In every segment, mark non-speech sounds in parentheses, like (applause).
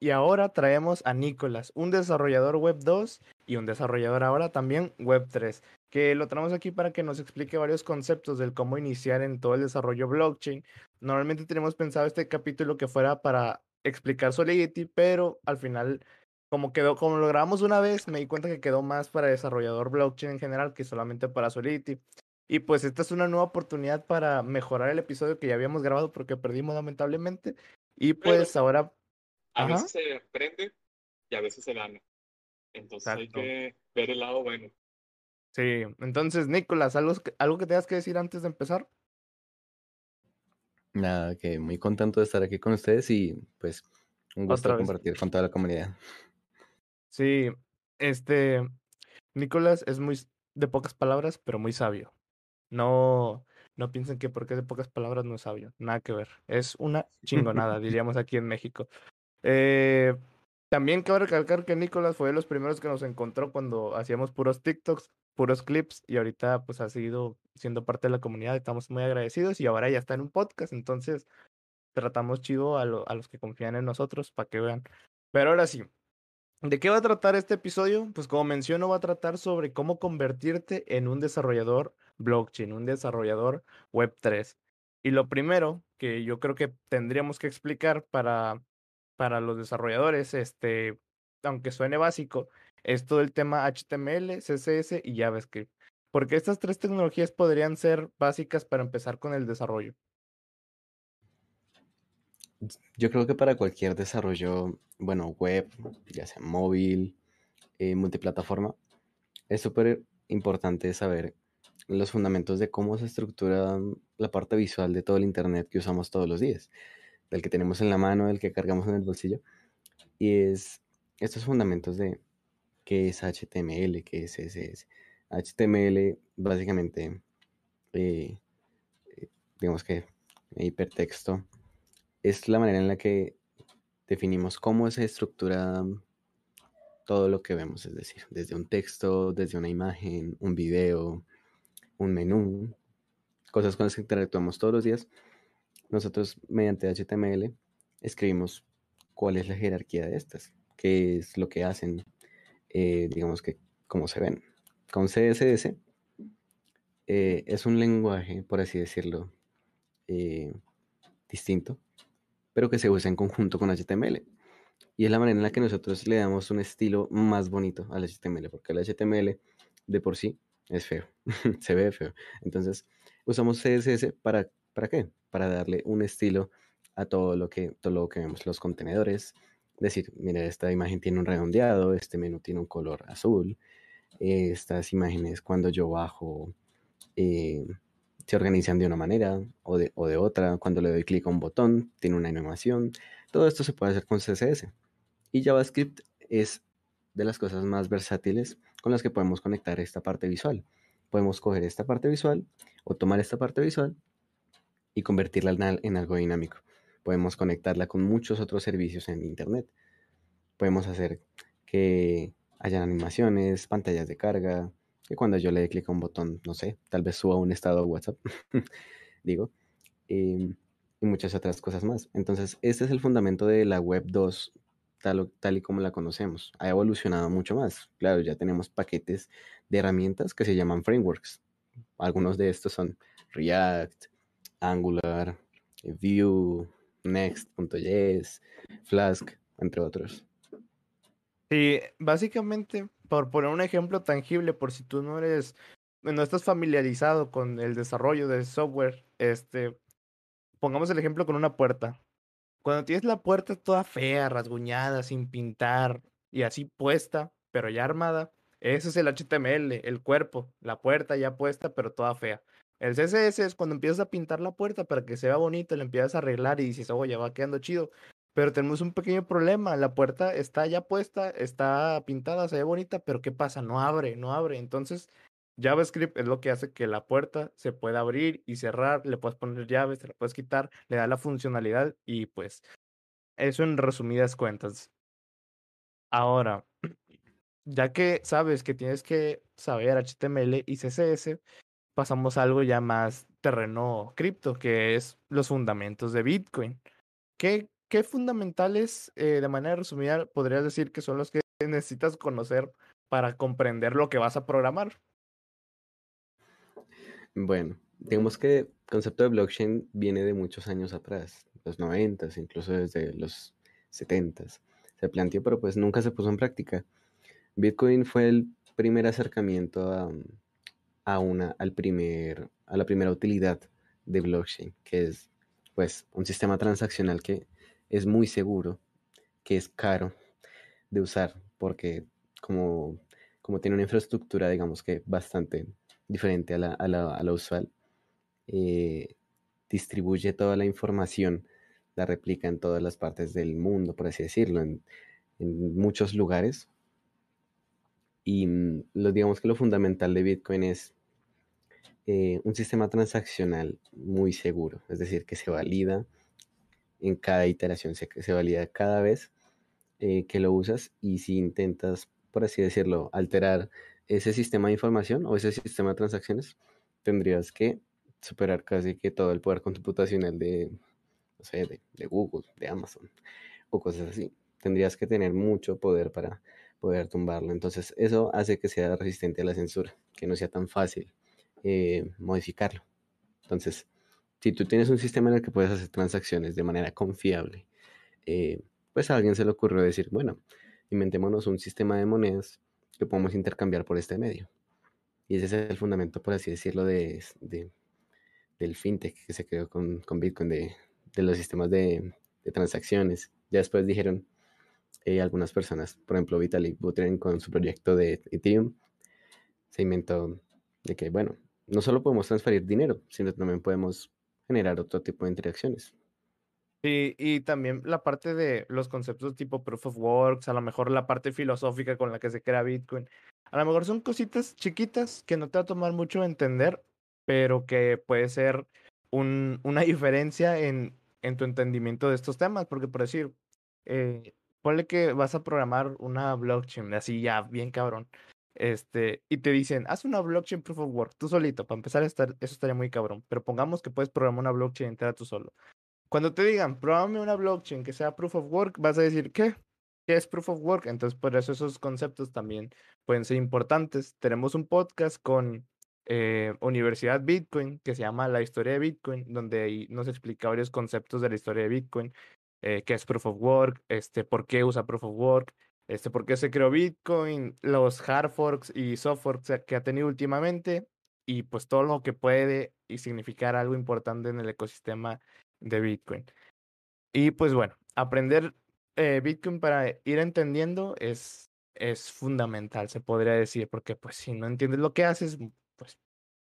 y ahora traemos a Nicolás, un desarrollador web 2 y un desarrollador ahora también web 3, que lo traemos aquí para que nos explique varios conceptos del cómo iniciar en todo el desarrollo blockchain. Normalmente tenemos pensado este capítulo que fuera para explicar Solidity, pero al final como quedó, como lo grabamos una vez, me di cuenta que quedó más para desarrollador blockchain en general que solamente para Solidity. Y pues esta es una nueva oportunidad para mejorar el episodio que ya habíamos grabado porque perdimos lamentablemente. Y pues ahora... A veces se aprende y a veces se gana. Entonces hay que ver el lado bueno. Sí, entonces Nicolás, ¿algo, ¿algo que tengas que decir antes de empezar? Nada, que muy contento de estar aquí con ustedes y pues un gusto compartir con toda la comunidad. Sí, este, Nicolás es muy de pocas palabras, pero muy sabio. No, no piensen que porque es de pocas palabras no es sabio. Nada que ver. Es una (laughs) chingonada, diríamos aquí en México. Eh, también cabe recalcar que Nicolás fue de los primeros que nos encontró cuando hacíamos puros TikToks, puros clips, y ahorita pues ha seguido siendo parte de la comunidad. Estamos muy agradecidos y ahora ya está en un podcast, entonces tratamos chido a, a los que confían en nosotros para que vean. Pero ahora sí, ¿De qué va a tratar este episodio? Pues como menciono, va a tratar sobre cómo convertirte en un desarrollador blockchain, un desarrollador Web3. Y lo primero que yo creo que tendríamos que explicar para, para los desarrolladores, este, aunque suene básico, es todo el tema HTML, CSS y JavaScript. Porque estas tres tecnologías podrían ser básicas para empezar con el desarrollo. Yo creo que para cualquier desarrollo, bueno, web, ya sea móvil, eh, multiplataforma, es súper importante saber los fundamentos de cómo se estructura la parte visual de todo el Internet que usamos todos los días, del que tenemos en la mano, del que cargamos en el bolsillo. Y es estos fundamentos de qué es HTML, qué es CSS. HTML básicamente, eh, eh, digamos que hipertexto es la manera en la que definimos cómo se estructura todo lo que vemos, es decir, desde un texto, desde una imagen, un video, un menú, cosas con las que interactuamos todos los días. Nosotros mediante HTML escribimos cuál es la jerarquía de estas, qué es lo que hacen, eh, digamos que cómo se ven. Con CSS eh, es un lenguaje, por así decirlo, eh, distinto pero que se usa en conjunto con HTML. Y es la manera en la que nosotros le damos un estilo más bonito al HTML, porque el HTML de por sí es feo, (laughs) se ve feo. Entonces, usamos CSS para, ¿para qué? Para darle un estilo a todo lo que, todo lo que vemos, los contenedores. Decir, mira, esta imagen tiene un redondeado, este menú tiene un color azul, estas imágenes cuando yo bajo eh, se organizan de una manera o de, o de otra. Cuando le doy clic a un botón, tiene una animación. Todo esto se puede hacer con CSS. Y JavaScript es de las cosas más versátiles con las que podemos conectar esta parte visual. Podemos coger esta parte visual o tomar esta parte visual y convertirla en algo dinámico. Podemos conectarla con muchos otros servicios en Internet. Podemos hacer que hayan animaciones, pantallas de carga, que cuando yo le dé clic a un botón, no sé, tal vez suba un estado a WhatsApp, (laughs) digo, em, y muchas otras cosas más. Entonces, este es el fundamento de la Web 2 tal, tal y como la conocemos. Ha evolucionado mucho más. Claro, ya tenemos paquetes de herramientas que se llaman frameworks. Algunos de estos son React, Angular, Vue, Next.js, Flask, entre otros. Sí, básicamente por poner un ejemplo tangible, por si tú no eres, no estás familiarizado con el desarrollo del software, este, pongamos el ejemplo con una puerta. Cuando tienes la puerta toda fea, rasguñada, sin pintar y así puesta, pero ya armada, ese es el HTML, el cuerpo, la puerta ya puesta, pero toda fea. El CSS es cuando empiezas a pintar la puerta para que se vea bonito, le empiezas a arreglar y dices, ya va quedando chido. Pero tenemos un pequeño problema. La puerta está ya puesta, está pintada, se ve bonita, pero ¿qué pasa? No abre, no abre. Entonces, JavaScript es lo que hace que la puerta se pueda abrir y cerrar, le puedes poner llaves, te la puedes quitar, le da la funcionalidad y pues eso en resumidas cuentas. Ahora, ya que sabes que tienes que saber HTML y CSS, pasamos a algo ya más terreno cripto, que es los fundamentos de Bitcoin. ¿Qué ¿qué fundamentales, eh, de manera resumida, podrías decir que son los que necesitas conocer para comprender lo que vas a programar? Bueno, digamos que el concepto de blockchain viene de muchos años atrás, los 90, incluso desde los 70. Se planteó, pero pues nunca se puso en práctica. Bitcoin fue el primer acercamiento a, a, una, al primer, a la primera utilidad de blockchain, que es pues un sistema transaccional que es muy seguro, que es caro de usar, porque como, como tiene una infraestructura, digamos que bastante diferente a la, a la, usual, eh, distribuye toda la información, la replica en todas las partes del mundo, por así decirlo, en, en muchos lugares. Y mm, lo, digamos que lo fundamental de Bitcoin es eh, un sistema transaccional muy seguro, es decir, que se valida en cada iteración, se, se valida cada vez eh, que lo usas y si intentas, por así decirlo, alterar ese sistema de información o ese sistema de transacciones, tendrías que superar casi que todo el poder computacional de, de Google, de Amazon o cosas así. Tendrías que tener mucho poder para poder tumbarlo. Entonces eso hace que sea resistente a la censura, que no sea tan fácil eh, modificarlo. Entonces, si tú tienes un sistema en el que puedes hacer transacciones de manera confiable, eh, pues a alguien se le ocurrió decir, bueno, inventémonos un sistema de monedas que podemos intercambiar por este medio. Y ese es el fundamento, por así decirlo, de, del fintech que se creó con, con Bitcoin, de, de, los sistemas de, transacciones. Ya después dijeron eh, algunas personas, por ejemplo, Vitalik Buterin con su proyecto de Ethereum, se inventó de que, bueno, no solo podemos transferir dinero, sino también podemos generar otro tipo de interacciones. Sí, y también la parte de los conceptos tipo proof of works, a lo mejor la parte filosófica con la que se crea Bitcoin. A lo mejor son cositas chiquitas que no te va a tomar mucho entender, pero que puede ser un, una (laughs) diferencia en, en tu entendimiento de estos temas, porque por decir, eh, ponle que vas a programar una blockchain, así ya, bien cabrón. Este, y te dicen, haz una blockchain proof of work, tú solito. Para empezar, eso estaría muy cabrón. Pero pongamos que puedes programar una blockchain entera tú solo. Cuando te digan, programe una blockchain que sea proof of work, vas a decir, ¿qué? ¿Qué es proof of work? Entonces, por eso esos conceptos también pueden ser importantes. Tenemos un podcast con eh, Universidad Bitcoin que se llama La historia de Bitcoin, donde ahí nos explica varios conceptos de la historia de Bitcoin, eh, qué es proof of work, este, por qué usa proof of work, este, por qué se creó Bitcoin, los hard forks y soft forks que ha tenido últimamente y pues todo lo que puede y significar algo importante en el ecosistema de Bitcoin. Y pues bueno, aprender eh, Bitcoin para ir entendiendo es, es fundamental, se podría decir, porque pues si no entiendes lo que haces, pues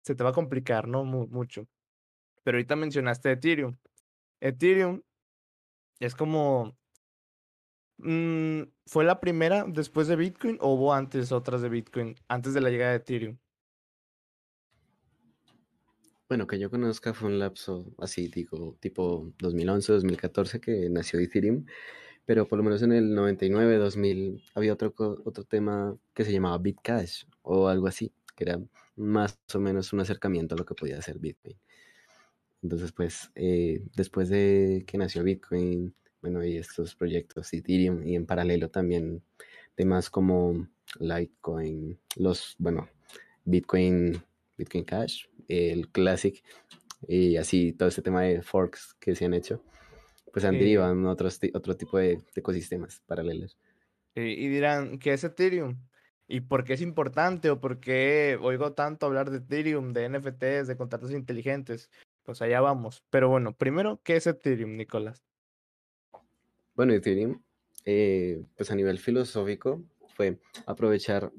se te va a complicar, ¿no? mucho. Pero ahorita mencionaste Ethereum. Ethereum es como Mm, ¿Fue la primera después de Bitcoin o hubo antes otras de Bitcoin, antes de la llegada de Ethereum? Bueno, que yo conozca fue un lapso así, digo, tipo 2011, 2014 que nació Ethereum, pero por lo menos en el 99, 2000 había otro, otro tema que se llamaba Bitcash o algo así, que era más o menos un acercamiento a lo que podía hacer Bitcoin. Entonces, pues, eh, después de que nació Bitcoin, bueno, y estos proyectos Ethereum y en paralelo también temas como Litecoin, los, bueno, Bitcoin, Bitcoin Cash, el Classic y así todo este tema de forks que se han hecho, pues han derivado en otros, otro tipo de, ecosistemas paralelos. y dirán, ¿qué es Ethereum? ¿Y por qué es importante o por qué oigo tanto hablar de Ethereum, de NFTs, de contratos inteligentes? Pues allá vamos. Pero bueno, primero, ¿qué es Ethereum, Nicolás? Bueno, Ethereum, eh, pues a nivel filosófico, fue aprovechar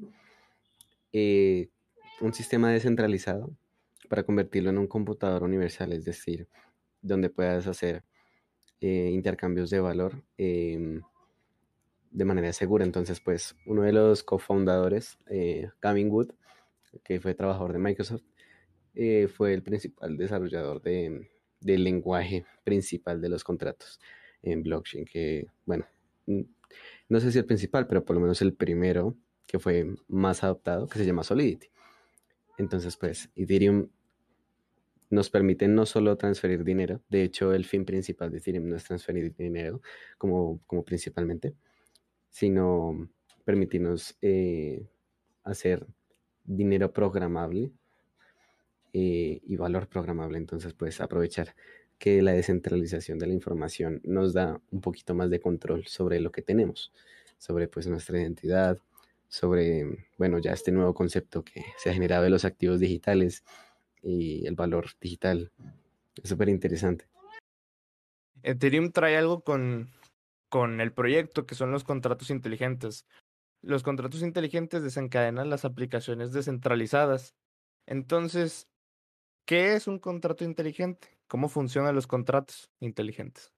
eh, un sistema descentralizado para convertirlo en un computador universal, es decir, donde puedas hacer eh, intercambios de valor em, de manera segura. Entonces, pues uno de los cofundadores, Gavin Wood, que fue trabajador de Microsoft, fue el principal desarrollador del lenguaje principal de los contratos en blockchain, que, bueno, no sé si el principal, pero por lo menos el primero que fue más adoptado, que se llama Solidity. Entonces, pues, Ethereum nos permiten no solo transferir dinero, de hecho el fin principal de Ethereum no es transferir dinero como, como principalmente, sino permitirnos eh, hacer dinero programable eh, y valor programable. Entonces, pues aprovechar que la descentralización de la información nos da un poquito más de control sobre lo que tenemos, sobre pues nuestra identidad, sobre, bueno, ya este nuevo concepto que se ha generado de los activos digitales y el valor digital. Es súper interesante. Ethereum trae algo con, con el proyecto que son los contratos inteligentes. Los contratos inteligentes desencadenan las aplicaciones descentralizadas. Entonces, ¿qué es un contrato inteligente? ¿Cómo funcionan los contratos inteligentes?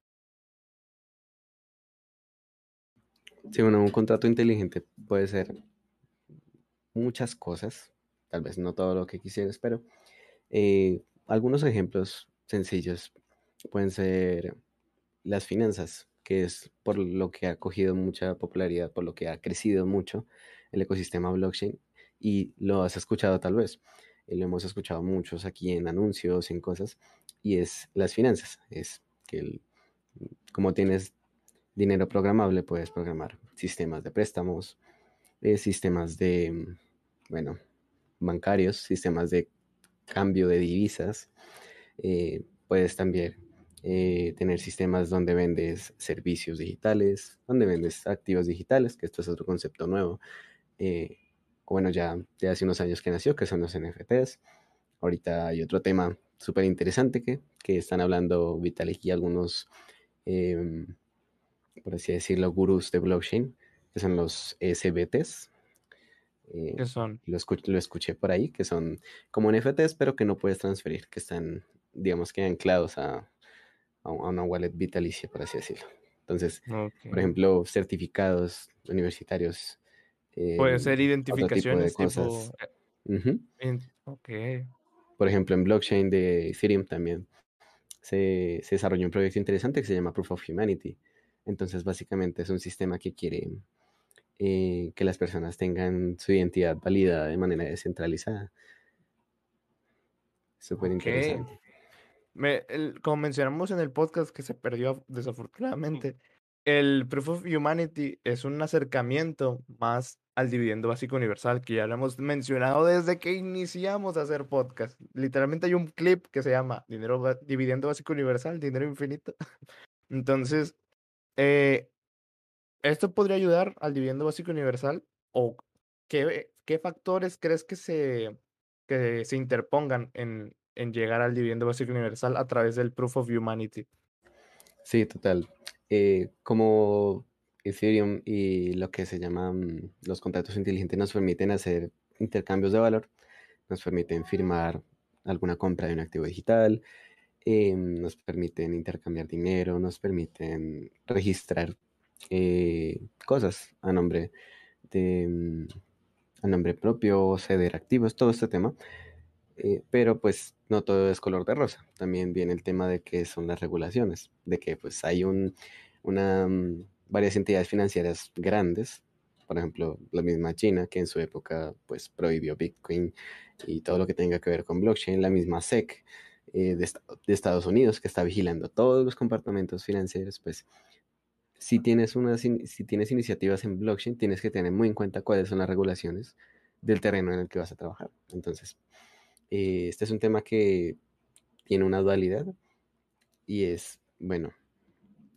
Sí, bueno, un contrato inteligente puede ser muchas cosas, tal vez no todo lo que quisieras, pero eh, algunos ejemplos sencillos pueden ser las finanzas, que es por lo que ha cogido mucha popularidad, por lo que ha crecido mucho el ecosistema blockchain y lo has escuchado tal vez. Eh, lo hemos escuchado muchos aquí en anuncios, en cosas, y es las finanzas. Es que como tienes dinero programable, puedes programar sistemas de préstamos, eh, sistemas de, bueno, bancarios, sistemas de cambio de divisas. Eh, puedes también eh, tener sistemas donde vendes servicios digitales, donde vendes activos digitales, que esto es otro concepto nuevo. Bueno, ya de hace unos años que nació, que son los NFTs. Ahorita hay otro tema súper interesante que, que, están hablando Vitalik y algunos, em, por así decirlo, gurús de blockchain, que son los SBTs, eh, ¿Qué son? Lo, lo, escuché por ahí, que son como NFTs, pero que no puedes transferir, que están, digamos que anclados a, a una wallet vitalicia, por así decirlo. Entonces, por ejemplo, certificados universitarios. Puede ser identificaciones tipo, de cosas. Por ejemplo, en blockchain de Ethereum también se, se desarrolló un proyecto interesante que se llama Proof of Humanity. Entonces, básicamente es un sistema que quiere eh, que las personas tengan su identidad validada de manera descentralizada. Súper interesante. como mencionamos en el podcast que se perdió desafortunadamente, el Proof of Humanity es un acercamiento más al dividendo básico universal, que ya lo hemos mencionado desde que iniciamos a hacer podcast. Literalmente hay un clip que se llama dinero, Dividendo Básico Universal, Dinero Infinito. (laughs) Entonces, eh, ¿Esto podría ayudar al dividendo básico universal? ¿O qué, qué factores crees que se, que se interpongan en, en llegar al dividendo básico universal a través del Proof of Humanity? Sí, total. Eh, como Ethereum y lo que se llaman los contratos inteligentes nos permiten hacer intercambios de valor, nos permiten firmar alguna compra de un activo digital, em, nos permiten intercambiar dinero, nos permiten registrar eh, cosas a nombre de mm, a nombre propio, ceder activos, todo este tema. Eh, pero pues no todo es color de rosa. También viene el tema de que son las regulaciones, de que pues hay un, una, mm, varias entidades financieras grandes, por ejemplo, la misma China, que en su época pues prohibió Bitcoin y todo lo que tenga que ver con blockchain, la misma SEC eh, de, de, Estados Unidos, que está vigilando todos los comportamientos financieros, pues si tienes, una, si tienes iniciativas en blockchain, tienes que tener muy en cuenta cuáles son las regulaciones del terreno en el que vas a trabajar. Entonces, eh, este es un tema que tiene una dualidad y es, bueno,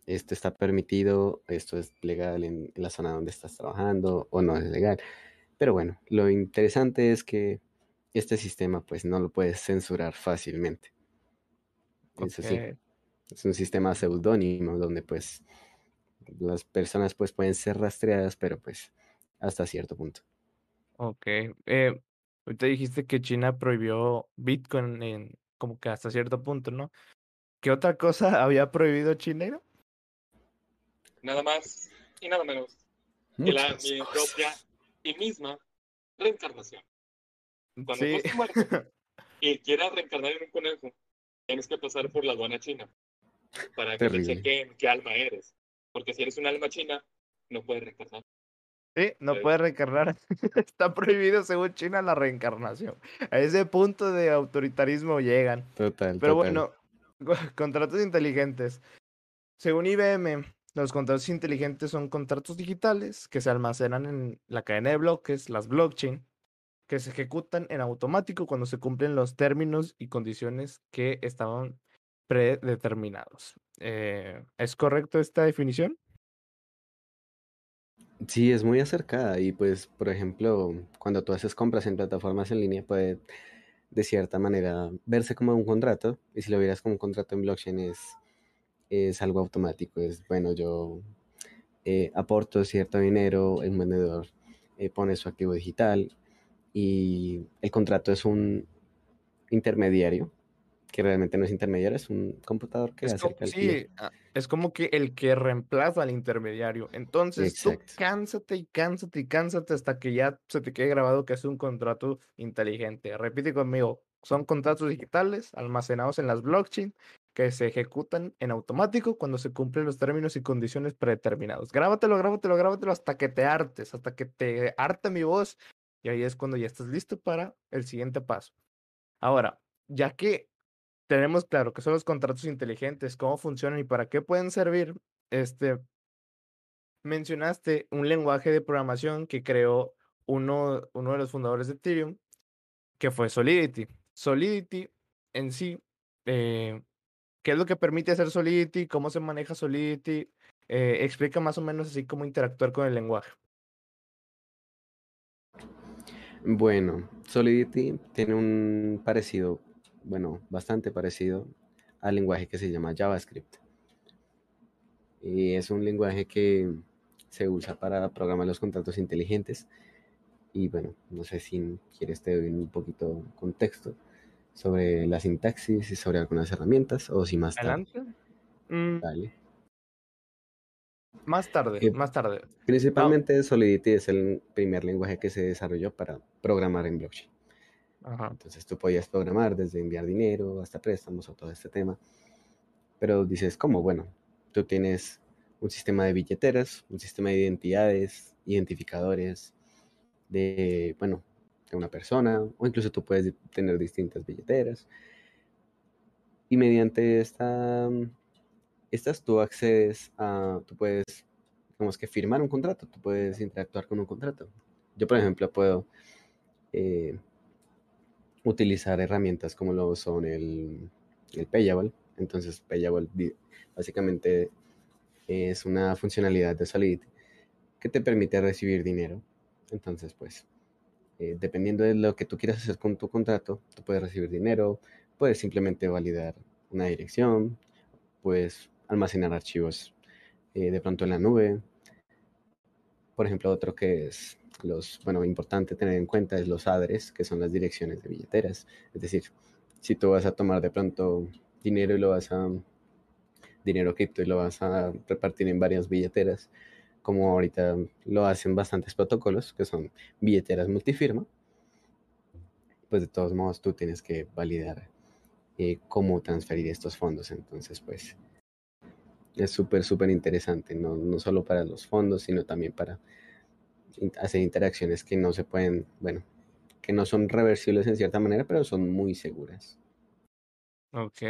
esto está permitido, esto es legal en, la zona donde estás trabajando o no es legal. Pero bueno, lo interesante es que este sistema pues no lo puedes censurar fácilmente. es un sistema seudónimo donde pues las personas pues pueden ser rastreadas, pero pues hasta cierto punto. Ok. Eh, ahorita dijiste que China prohibió Bitcoin en como que hasta cierto punto, ¿no? ¿Qué otra cosa (laughs) había prohibido China? Nada más y nada menos que la mi propia y misma reencarnación. Cuando sí. tú muerto (laughs) y quieras reencarnar en un conejo, tienes que pasar por la aduana china para que te chequen qué alma eres. Porque si eres un alma china, no puedes reencarnar. Sí, no puede reencarnar. (laughs) Está prohibido según China la reencarnación. A ese punto de autoritarismo llegan. Total. Pero bueno, (laughs) contratos inteligentes. Según IBM, los contratos inteligentes son contratos digitales que se almacenan en la cadena de bloques, las blockchain, que se ejecutan en automático cuando se cumplen los términos y condiciones que estaban predeterminados. Eh, ¿Es correcto esta definición? Sí, es muy acercada y pues, por ejemplo, cuando tú haces compras en plataformas en línea puede de cierta manera verse como un contrato y si lo vieras como un contrato en blockchain es, es algo automático, es bueno, yo eh, aporto cierto dinero, el vendedor eh, pone su activo digital y el contrato es un intermediario que realmente no es intermediario, es un computador que es acerca como, Sí, ah, es como que el que reemplaza al intermediario. Entonces, tú cánsate y cánsate y cánsate hasta que ya se te quede grabado que es un contrato inteligente. Repite conmigo, son contratos digitales almacenados en las blockchain que se ejecutan en automático cuando se cumplen los términos y condiciones predeterminados. Grábatelo, grábatelo, grábatelo hasta que te hartes, hasta que te harte mi voz. Y ahí es cuando ya estás listo para el siguiente paso. Ahora, ya que tenemos claro que son los contratos inteligentes, cómo funcionan y para qué pueden servir. Este, mencionaste un lenguaje de programación que creó uno, de los fundadores de Ethereum, que fue Solidity. Solidity en sí, eh, ¿qué es lo que permite hacer Solidity? ¿Cómo se maneja Solidity? Eh, explica más o menos así cómo interactuar con el lenguaje. Bueno, Solidity tiene un parecido bueno, bastante parecido al lenguaje que se llama JavaScript. Y es un lenguaje que se usa para programar los contratos inteligentes. Y bueno, no sé si quieres te doy un poquito contexto sobre la sintaxis y sobre algunas herramientas o si más tarde. Mm. Más tarde, eh, más tarde. Principalmente Solidity es el primer lenguaje que se desarrolló para programar en blockchain. Entonces tú podías programar desde enviar dinero hasta préstamos o todo este tema. Pero dices, ¿cómo? Bueno, tú tienes un sistema de billeteras, un sistema de identidades, identificadores de, bueno, de una persona, o incluso tú puedes tener distintas billeteras. Y mediante esta, estas tú accedes a, tú puedes, digamos que firmar un contrato, tú puedes interactuar con un contrato. Yo, por ejemplo, puedo eh, utilizar herramientas como lo son el, el Payable. Entonces, Payable básicamente es una funcionalidad de Solidity que te permite recibir dinero. Entonces, pues, eh, dependiendo de lo que tú quieras hacer con tu contrato, tú puedes recibir dinero, puedes simplemente validar una dirección, puedes almacenar archivos eh, de pronto en la nube. Por ejemplo, otro que es los, bueno, importante tener en cuenta es los adres, que son las direcciones de billeteras. Es decir, si tú vas a tomar de pronto dinero y lo vas a, dinero cripto y lo vas a repartir en varias billeteras, como ahorita lo hacen bastantes protocolos, que son billeteras multifirma, pues de todos modos tú tienes que validar eh, cómo transferir estos fondos. Entonces, pues es súper, súper interesante, no, no solo para los fondos, sino también para hacer interacciones que no se pueden, bueno, que no son reversibles en cierta manera, pero son muy seguras. Ok,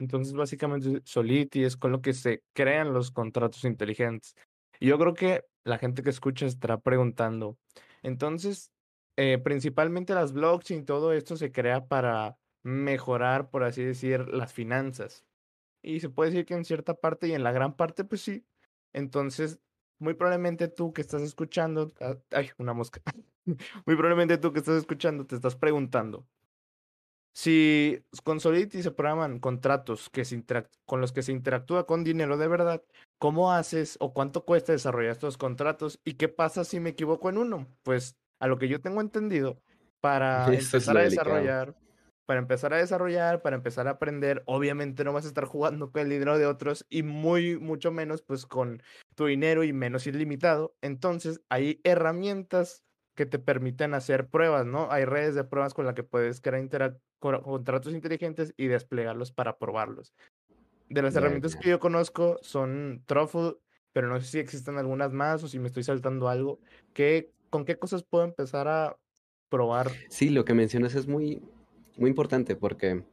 entonces básicamente Solidity es con lo que se crean los contratos inteligentes. Y yo creo que la gente que escucha estará preguntando, entonces, eh, principalmente las blockchain, todo esto se crea para mejorar, por así decir, las finanzas. Y se puede decir que en cierta parte y en la gran parte, pues sí. Entonces, muy probablemente tú que estás escuchando, ah, ay, una mosca, (laughs) muy probablemente tú que estás escuchando te estás preguntando, si con Solidity se programan contratos que se con los que se interactúa con dinero de verdad, ¿cómo haces o cuánto cuesta desarrollar estos contratos? ¿Y qué pasa si me equivoco en uno? Pues a lo que yo tengo entendido, para empezar a desarrollar, para empezar a desarrollar, para empezar a aprender, obviamente no vas a estar jugando con el dinero de otros y muy, mucho menos pues con tu dinero y menos ilimitado. Entonces hay herramientas que te permiten hacer pruebas, ¿no? Hay redes de pruebas con las que puedes crear contratos inteligentes y desplegarlos para probarlos. De las herramientas que yo conozco son Truffle, pero no sé si existen algunas más o si me estoy saltando algo. ¿Qué, ¿Con qué cosas puedo empezar a probar? Sí, lo que mencionas es muy, muy importante porque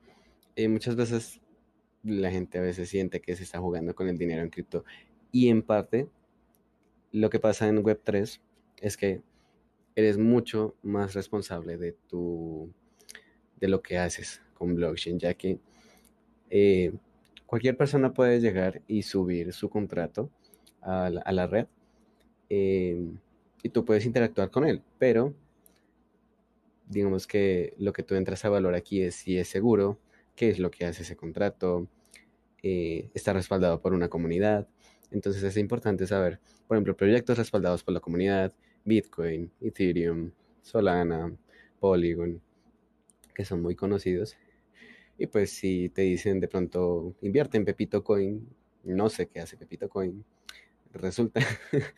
eh, muchas veces la gente a veces siente que se está jugando con el dinero en cripto y en parte lo que pasa en Web3 es que eres mucho más responsable de tu de lo que haces con blockchain, ya que eh, cualquier persona puede llegar y subir su contrato a la, red eh, y tú puedes interactuar con él, pero digamos que lo que tú entras a valor aquí es si es seguro, qué es lo que hace ese contrato, eh, está respaldado por una comunidad. Entonces es importante saber, por ejemplo, proyectos respaldados por la comunidad, Bitcoin, Ethereum, Solana, Polygon, que son muy conocidos. Y pues si te dicen de pronto, invierte en Pepito Coin, no sé qué hace Pepito Coin, resulta. (laughs)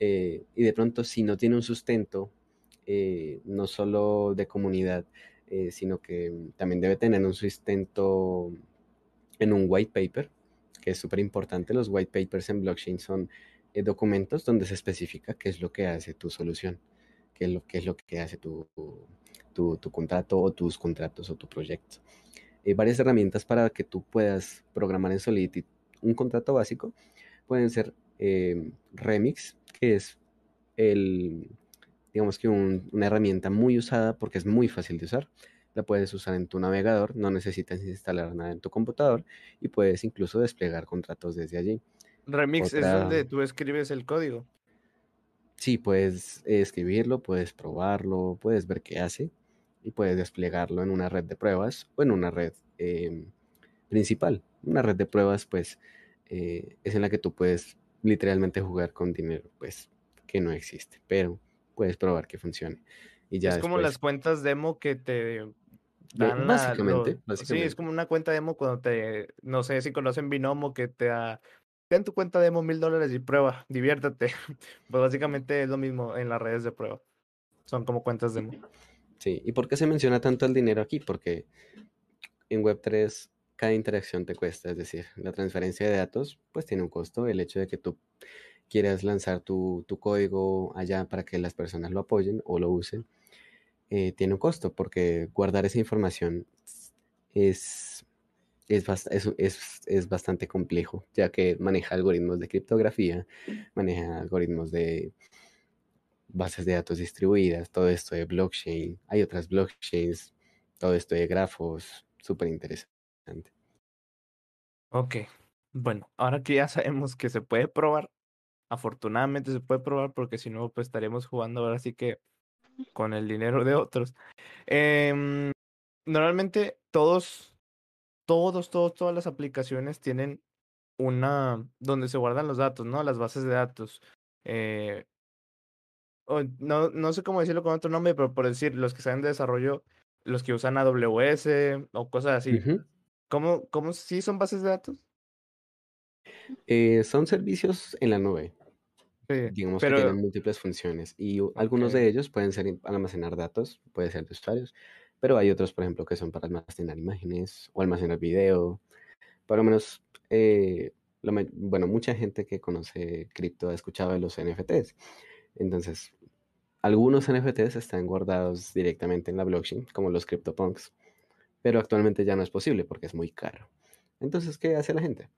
Eh, y de pronto si no tiene un sustento, eh, no solo de comunidad, eh, sino que también debe tener un sustento en un white paper, que es súper importante. Los white papers en blockchain son documentos donde se especifica qué es lo que hace tu solución, qué es lo, qué es lo que hace tu, tu, contrato o tus contratos o tu proyecto. Hay varias herramientas para que tú puedas programar en Solidity un contrato básico. Pueden ser eh, Remix, que es el, digamos que una herramienta muy usada porque es muy fácil de usar. La puedes usar en tu navegador, no necesitas instalar nada en tu computador y puedes incluso desplegar contratos desde allí. Remix es donde tú escribes el código. Sí, puedes escribirlo, puedes probarlo, puedes ver qué hace y puedes desplegarlo en una red de pruebas o en una red em, principal. Una red de pruebas, pues, eh, es en la que tú puedes literalmente jugar con dinero, pues, que no existe, pero puedes probar que funcione. Y ya es como las cuentas demo que te dan básicamente, Sí, es como una cuenta demo cuando te, no sé si conocen Binomo, que te da, ten tu cuenta demo mil dólares y prueba, diviértete. (laughs) Pues básicamente es lo mismo en las redes de prueba. Son como cuentas demo. Sí, ¿y por qué se menciona tanto el dinero aquí? Porque en Web3 cada interacción te cuesta, es decir, la transferencia de datos pues tiene un costo, el hecho de que tú quieras lanzar tu, código allá para que las personas lo apoyen o lo usen, eh, tiene un costo porque guardar esa información es, es, es, bastante complejo, ya que maneja algoritmos de criptografía, maneja algoritmos de bases de datos distribuidas, todo esto de blockchain, hay otras blockchains, todo esto de grafos, súper interesante. Ok, bueno, ahora que ya sabemos que se puede probar, afortunadamente se puede probar porque si no, pues estaríamos jugando ahora sí que con el dinero de otros. Em, normalmente todos, todos, todos, todas las aplicaciones tienen una donde se guardan los datos, ¿no? Las bases de datos. Eh, no, no sé cómo decirlo con otro nombre, pero por decir, los que saben de desarrollo, los que usan AWS o cosas así. ¿Cómo, ¿Cómo sí son bases de datos? Eh, son servicios en la nube. Digamos que tienen múltiples funciones y algunos de ellos pueden ser almacenar datos, puede ser de usuarios, pero hay otros, por ejemplo, que son para almacenar imágenes o almacenar video. Por lo menos, eh, bueno, mucha gente que conoce cripto ha escuchado de los NFTs. Entonces, algunos NFTs están guardados directamente en la blockchain, como los CryptoPunks, pero actualmente ya no es posible porque es muy caro. Entonces, ¿qué hace la gente?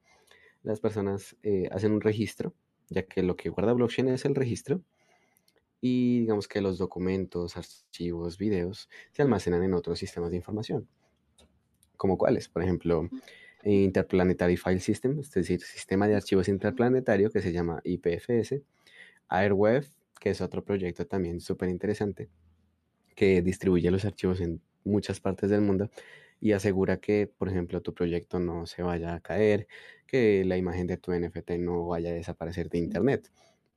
Las personas eh, hacen un registro, ya que lo que guarda blockchain es el registro, y digamos que los documentos, archivos, videos se almacenan en otros sistemas de información. ¿Como cuáles? Por ejemplo, Interplanetary File System, es decir, sistema de archivos interplanetario que se llama IPFS, Airweb, que es otro proyecto también súper interesante, que distribuye los archivos en muchas partes del mundo y asegura que, por ejemplo, tu proyecto no se vaya a caer, que la imagen de tu NFT no vaya a desaparecer de Internet.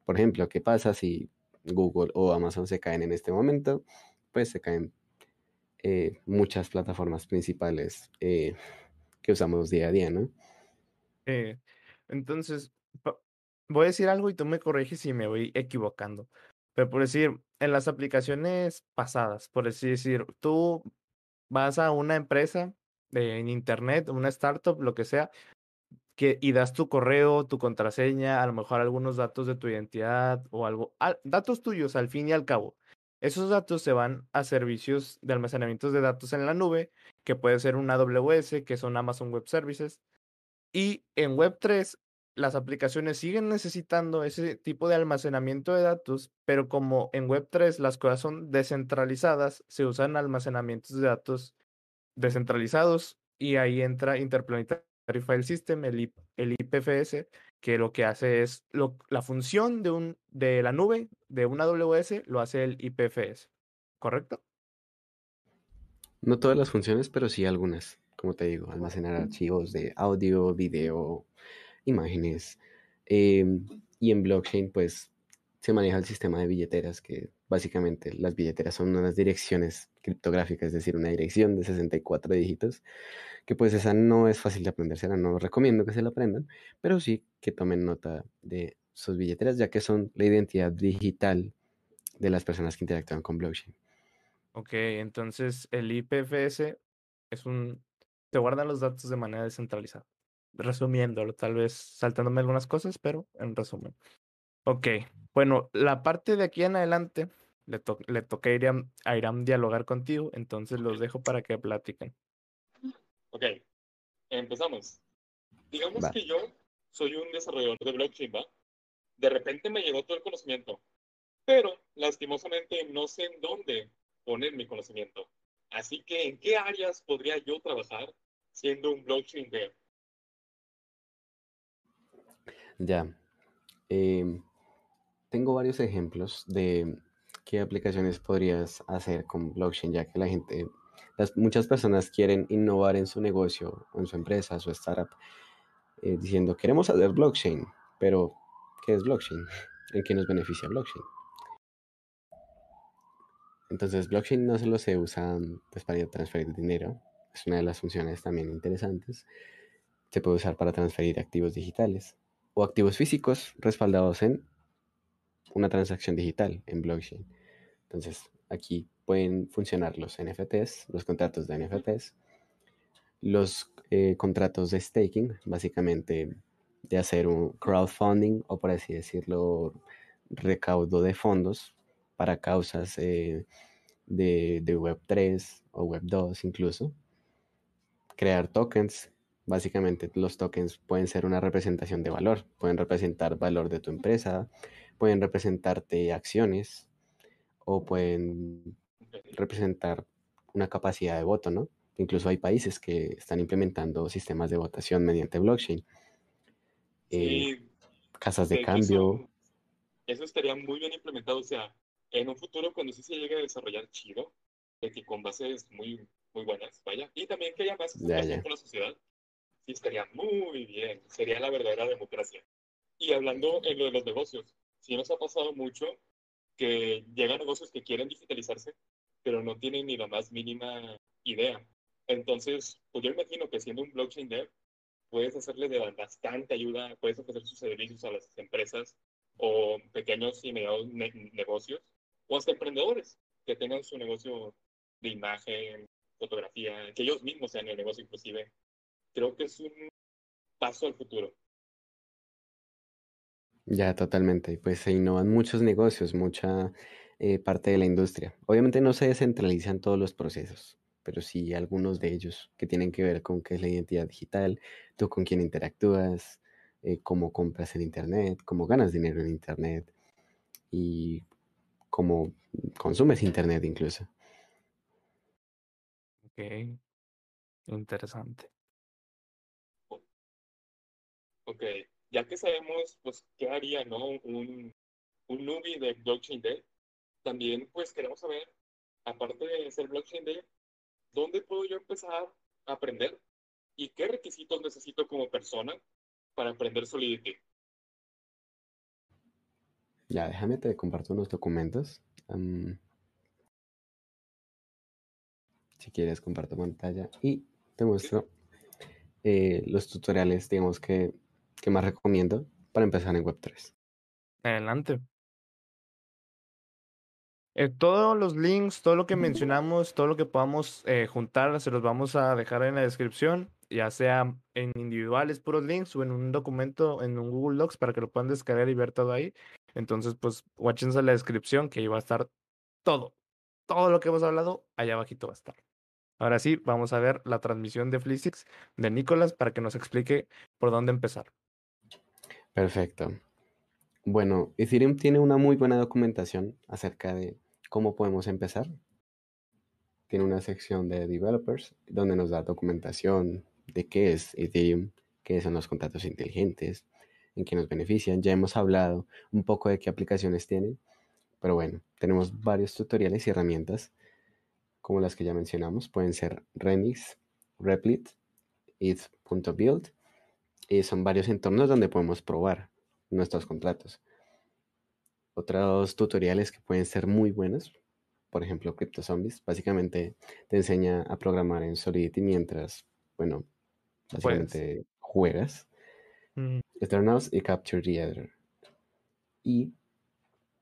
Por ejemplo, ¿qué pasa si Google o Amazon se caen en este momento? Pues se caen eh, muchas plataformas principales eh, que usamos día a día, ¿no? Eh, entonces, voy a decir algo y tú me corriges si me voy equivocando. Pero por decir, en las aplicaciones pasadas, por así decir, tú vas a una empresa en internet, una startup, lo que sea, que, y das tu correo, tu contraseña, a lo mejor algunos datos de tu identidad o algo, datos tuyos al fin y al cabo. Esos datos se van a servicios de almacenamiento de datos en la nube, que puede ser un AWS, que son Amazon Web Services. Y en Web3, las aplicaciones siguen necesitando ese tipo de almacenamiento de datos, pero como en Web3 las cosas son descentralizadas, se usan almacenamientos de datos descentralizados y ahí entra Interplanetary File System, el, el IPFS, que lo que hace es la función de, un, de la nube de una AWS lo hace el IPFS, ¿correcto? No todas las funciones, pero sí algunas. Como te digo, almacenar archivos de audio, video, imágenes. Em, y en blockchain, pues se maneja el sistema de billeteras, que básicamente las billeteras son unas direcciones criptográficas, es decir, una dirección de 64 dígitos, que pues esa no es fácil de aprenderse, no recomiendo que se la aprendan, pero sí que tomen nota de sus billeteras, ya que son la identidad digital de las personas que interactúan con blockchain. Ok, entonces el IPFS es un... te guardan los datos de manera descentralizada. Resumiéndolo, tal vez saltándome algunas cosas, pero en resumen. Ok, bueno, la parte de aquí en adelante le, le toca a Iram, dialogar contigo, entonces los dejo para que platiquen. Ok, empezamos. Digamos que yo soy un desarrollador de blockchain, ¿va? De repente me llegó todo el conocimiento, pero lastimosamente no sé en dónde poner mi conocimiento. Así que, ¿en qué áreas podría yo trabajar siendo un blockchain dev? Ya. Em, tengo varios ejemplos de qué aplicaciones podrías hacer con blockchain, ya que la gente, las, muchas personas quieren innovar en su negocio, en su empresa, su startup, eh, diciendo, queremos hacer blockchain, pero ¿qué es blockchain? (laughs) ¿En qué nos beneficia blockchain? Entonces, blockchain no solo se usa pues, para transferir dinero, es una de las funciones también interesantes. Se puede usar para transferir activos digitales o activos físicos respaldados en una transacción digital en blockchain. Entonces, aquí pueden funcionar los NFTs, los contratos de NFTs, los eh, contratos de staking, básicamente de hacer un crowdfunding o por así decirlo, recaudo de fondos para causas eh, de, de Web3 o Web2 incluso. Crear tokens, básicamente los tokens pueden ser una representación de valor, pueden representar valor de tu empresa, pueden representarte acciones o pueden representar una capacidad de voto, ¿no? Incluso hay países que están implementando sistemas de votación mediante blockchain. Eh, casas de, cambio. Eso, estaría muy bien implementado. O sea, en un futuro, cuando sí se llegue a desarrollar chido, de que con bases muy, muy buenas, vaya, y también que haya más con la sociedad, sí estaría muy bien. Sería la verdadera democracia. Y hablando en lo de los negocios, sí nos ha pasado mucho que llegan negocios que quieren digitalizarse, pero no tienen ni la más mínima idea. Entonces, pues yo imagino que siendo un blockchain dev, puedes hacerle de bastante ayuda, puedes ofrecer sus servicios a las empresas o pequeños y medianos negocios, o hasta emprendedores que tengan su negocio de imagen, fotografía, que ellos mismos sean el negocio inclusive. Creo que es un paso al futuro. Ya, totalmente. Pues se innovan muchos negocios, mucha eh, parte de la industria. Obviamente no se descentralizan todos los procesos, pero sí algunos de ellos que tienen que ver con qué es la identidad digital, tú con quién interactúas, eh, cómo compras en Internet, cómo ganas dinero en Internet y cómo consumes Internet incluso. Ok, interesante. Ok, ya que sabemos, pues, qué haría, ¿no? Un, un newbie de blockchain Day, también, pues, queremos saber, aparte de ser blockchain Day, ¿dónde puedo yo empezar a aprender? ¿Y qué requisitos necesito como persona para aprender Solidity? Ya, déjame te comparto unos documentos. si quieres, comparto pantalla y te muestro eh, los tutoriales, digamos que ¿Qué más recomiendo para empezar en Web3? Adelante. Eh, todos los links, todo lo que mencionamos, todo lo que podamos eh, juntar, se los vamos a dejar en la descripción. ya sea en individuales, puros links o en un documento, en un Google Docs para que lo puedan descargar y ver todo ahí. Entonces, pues, watchense la descripción que ahí va a estar todo, todo lo que hemos hablado, allá abajito va a estar. Ahora sí, vamos a ver la transmisión de Flisix de Nicolás para que nos explique por dónde empezar. Perfecto. Bueno, Ethereum tiene una muy buena documentación acerca de cómo podemos empezar. Tiene una sección de developers donde nos da documentación de qué es Ethereum, qué son los contratos inteligentes, en qué nos benefician. Ya hemos hablado un poco de qué aplicaciones tienen, pero bueno, tenemos varios tutoriales y herramientas como las que ya mencionamos. Pueden ser Remix, Replit, it.build y son varios entornos donde podemos probar nuestros contratos. Otros tutoriales que pueden ser muy buenos, por ejemplo, Crypto Zombies, básicamente te enseña a programar en Solidity mientras, bueno, básicamente juegas. Mm. Eternals y Capture the Ether. Y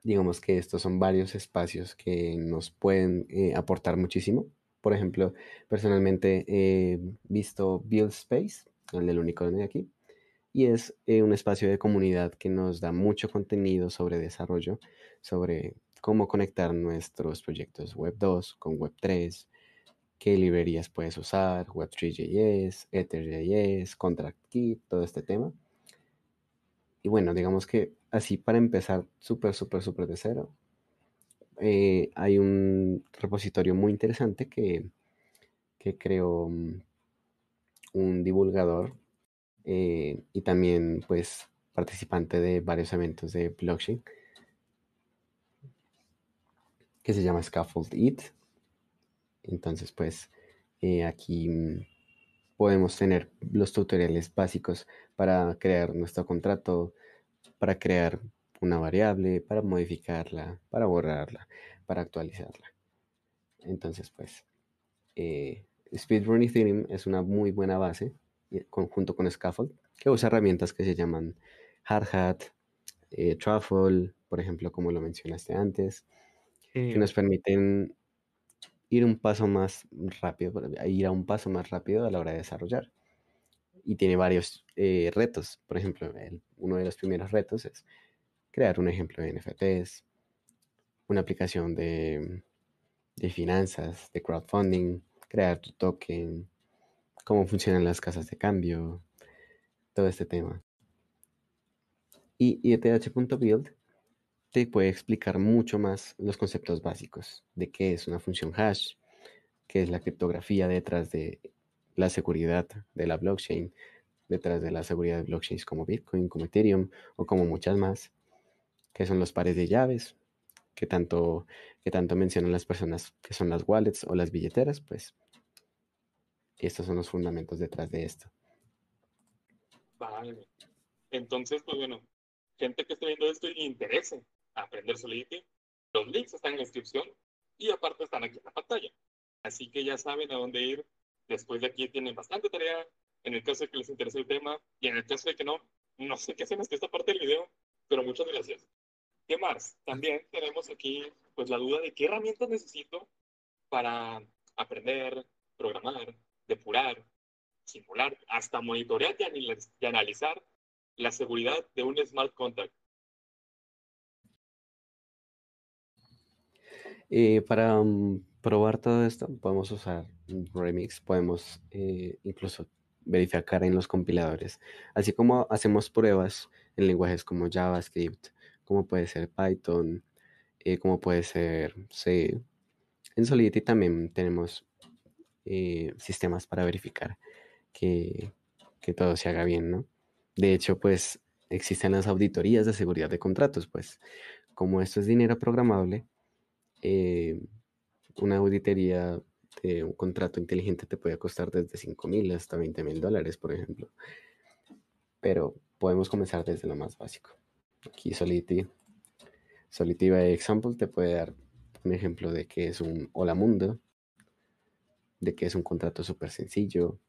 digamos que estos son varios espacios que nos pueden eh, aportar muchísimo. Por ejemplo, personalmente he visto Build Space, el del unicornio de aquí, y es eh, un espacio de comunidad que nos da mucho contenido sobre desarrollo, sobre cómo conectar nuestros proyectos Web 2 con Web 3, qué librerías puedes usar, Web3.js, Ether.js, ContractKit, todo este tema. Y bueno, digamos que así para empezar súper, súper, súper de cero, eh, hay un repositorio muy interesante que, que creó mm, un divulgador eh, y también pues participante de varios eventos de blockchain que se llama Scaffold It. Entonces pues eh, aquí mm, podemos tener los tutoriales básicos para crear nuestro contrato, para crear una variable, para modificarla, para borrarla, para actualizarla. Entonces pues eh, Speedrun Ethereum es una muy buena base junto con Scaffold, que usa herramientas que se llaman Hardhat, eh, Truffle, por ejemplo, como lo mencionaste antes, que nos permiten ir un paso más rápido, ir a un paso más rápido a la hora de desarrollar. Y tiene varios eh, retos. Por ejemplo, uno de los primeros retos es crear un ejemplo de NFTs, una aplicación de, de finanzas, de crowdfunding, crear tu token, cómo funcionan las casas de cambio, todo este tema. Y eth.build te puede explicar mucho más los conceptos básicos de qué es una función hash, qué es la criptografía detrás de la seguridad de la blockchain, detrás de la seguridad de blockchains como Bitcoin, como Ethereum o como muchas más, qué son los pares de llaves, que tanto, que tanto mencionan las personas que son las wallets o las billeteras, pues estos son los fundamentos detrás de esto. Vale. Entonces, pues bueno, gente que esté viendo esto y interese aprender Solidity, los links están en la descripción y aparte están aquí en la pantalla. Así que ya saben a dónde ir. Después de aquí tienen bastante tarea en el caso de que les interese el tema y en el caso de que no, no sé qué hacemos que esta parte del video, pero muchas gracias. ¿Qué más? También tenemos aquí pues la duda de qué herramientas necesito para aprender, programar, depurar, simular, hasta monitorear y, analizar la seguridad de un smart contract. Eh, para mm, probar todo esto, podemos usar Remix, podemos eh, incluso verificar en los compiladores, así como hacemos pruebas en lenguajes como JavaScript, como puede ser Python, eh, como puede ser C. En Solidity también tenemos eh, sistemas para verificar que, todo se haga bien, ¿no? De hecho, pues existen las auditorías de seguridad de contratos, pues como esto es dinero programable, eh, una auditoría de un contrato inteligente te puede costar desde 5 mil hasta 20 mil dólares, por ejemplo. Pero podemos comenzar desde lo más básico. Aquí Solidity, Solidity by Example te puede dar un ejemplo de que es un hola mundo, de que es un contrato súper sencillo.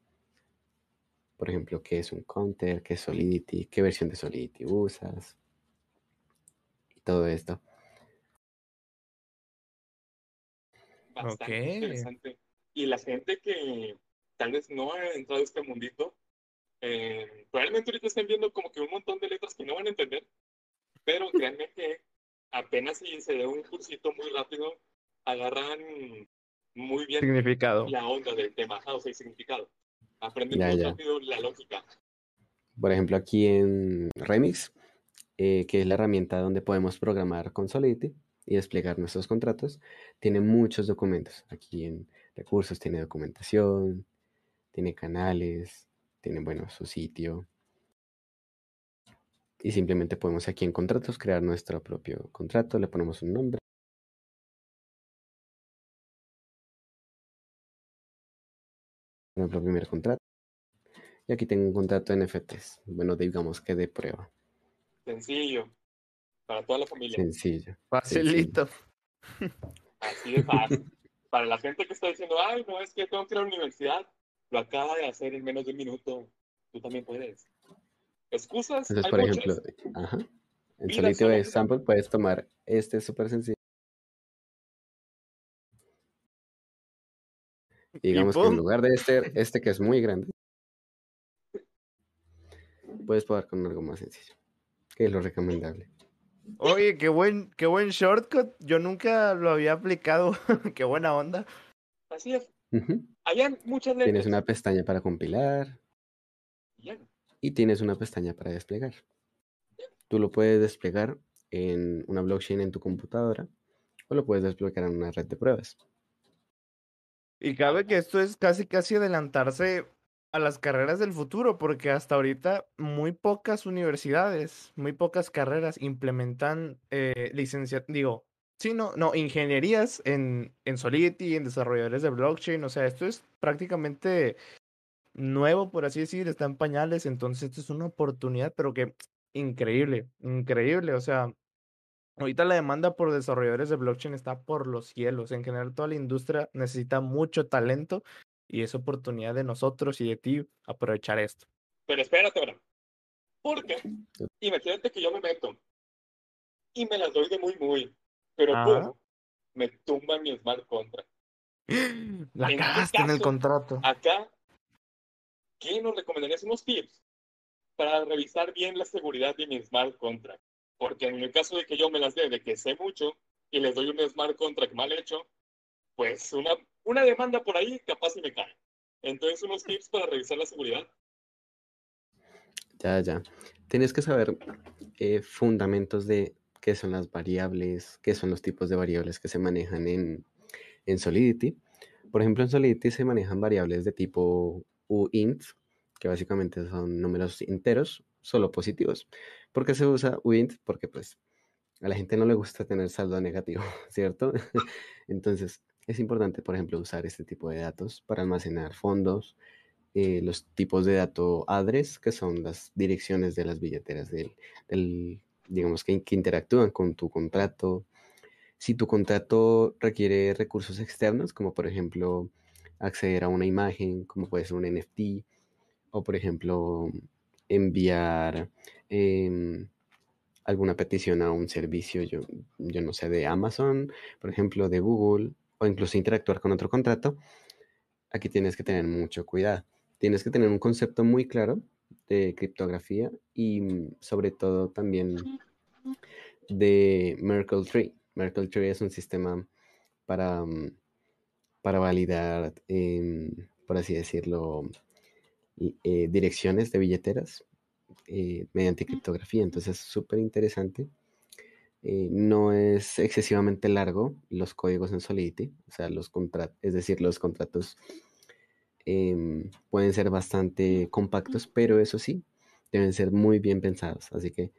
Por ejemplo, qué es un counter, qué es Solidity, qué versión de Solidity usas. Y todo esto. Bastante interesante. Y la gente que tal vez no han entrado a este mundito, eh, probablemente ahorita estén viendo como que un montón de letras que no van a entender, pero (laughs) créanme que apenas si se da un cursito muy rápido, agarran muy bien significado. la onda del tema, o sea, el significado. Muy rápido la lógica. Por ejemplo, aquí en Remix, eh, que es la herramienta donde podemos programar con Solidity y desplegar nuestros contratos, tiene muchos documentos. Aquí en recursos tiene documentación, tiene canales, tiene, bueno, su sitio. Y simplemente podemos aquí en contratos crear nuestro propio contrato, le ponemos un nombre. Nuestro primer contrato. Y aquí tengo un contrato de NFTs. Bueno, digamos que de prueba. Sencillo. Para toda la familia. Sencillo. Facilito. Así de fácil. Para la gente que está diciendo, ay, no, es que tengo que ir a la universidad, lo acaba de hacer en menos de un minuto. Tú también puedes. Excusas. Entonces, por ejemplo, ajá. en Solito de Sample puedes tomar este súper sencillo. Digamos que en lugar de este, (laughs) este que es muy grande, puedes probar con algo más sencillo, que es lo recomendable. Oye, qué buen, qué buen shortcut. Yo nunca lo había aplicado. (laughs) qué buena onda. Así es. Hay muchas letras. Tienes una pestaña para compilar. Y tienes una pestaña para desplegar. Tú lo puedes desplegar en una blockchain en tu computadora o lo puedes desplegar en una red de pruebas. Y cabe que esto es casi casi adelantarse a las carreras del futuro, porque hasta ahorita muy pocas universidades, muy pocas carreras implementan eh, digo, sí, no, no, ingenierías en, en Solidity, en desarrolladores de blockchain, o sea, esto es prácticamente nuevo, por así decir, está en pañales, entonces esto es una oportunidad, pero que increíble, increíble, o sea, ahorita la demanda por desarrolladores de blockchain está por los cielos, en general toda la industria necesita mucho talento y es oportunidad de nosotros y de ti aprovechar esto. Pero espérate ahora. Porque imagínate que yo me meto y me las doy de muy, muy. Pero me tumba mi smart contract. La en este en el contrato. Acá, ¿qué nos recomendarías unos tips para revisar bien la seguridad de mi smart contract? Porque en el caso de que yo me las dé de que sé mucho y les doy un smart contract mal hecho, pues una una demanda por ahí, capaz y me cae. Entonces, unos tips para revisar la seguridad. Ya, ya. Tienes que saber eh, fundamentos de qué son las variables, qué son los tipos de variables que se manejan en, en Solidity. Por ejemplo, en Solidity se manejan variables de tipo uint, que básicamente son números enteros, solo positivos. ¿Por qué se usa uint? Porque pues a la gente no le gusta tener saldo negativo, (laughs) ¿cierto? (laughs) Entonces, es importante, por ejemplo, usar este tipo de datos para almacenar fondos, eh, los tipos de datos address, que son las direcciones de las billeteras del, digamos, que, que, interactúan con tu contrato. Si tu contrato requiere recursos externos, como por ejemplo acceder a una imagen, como puede ser un NFT, o por ejemplo enviar em, alguna petición a un servicio, yo, yo no sé, de Amazon, por ejemplo, de Google, o incluso interactuar con otro contrato, aquí tienes que tener mucho cuidado. Tienes que tener un concepto muy claro de criptografía y mm, sobre todo también de Merkle Tree. Merkle Tree es un sistema para, mm, para validar, em, por así decirlo, eh, direcciones de billeteras eh, mediante criptografía. Entonces es súper interesante eh, no es excesivamente largo los códigos en Solidity, o sea, los contratos, es decir, los contratos em, pueden ser bastante compactos, pero eso sí, deben ser muy bien pensados. Así que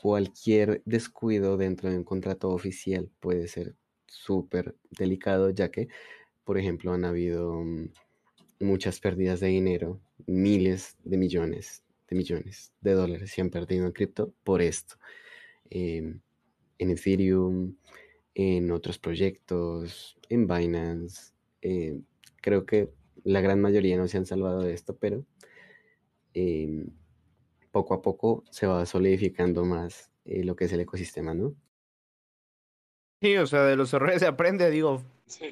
cualquier descuido dentro de un contrato oficial puede ser súper delicado, ya que, por ejemplo, han habido mm, muchas pérdidas de dinero, miles de millones de millones de dólares se han perdido en cripto por esto. Em, en Ethereum, en otros proyectos, en Binance. Em, creo que la gran mayoría no se han salvado de esto, pero em, poco a poco se va solidificando más eh, lo que es el ecosistema, ¿no? Sí, o sea, de los errores se aprende, digo,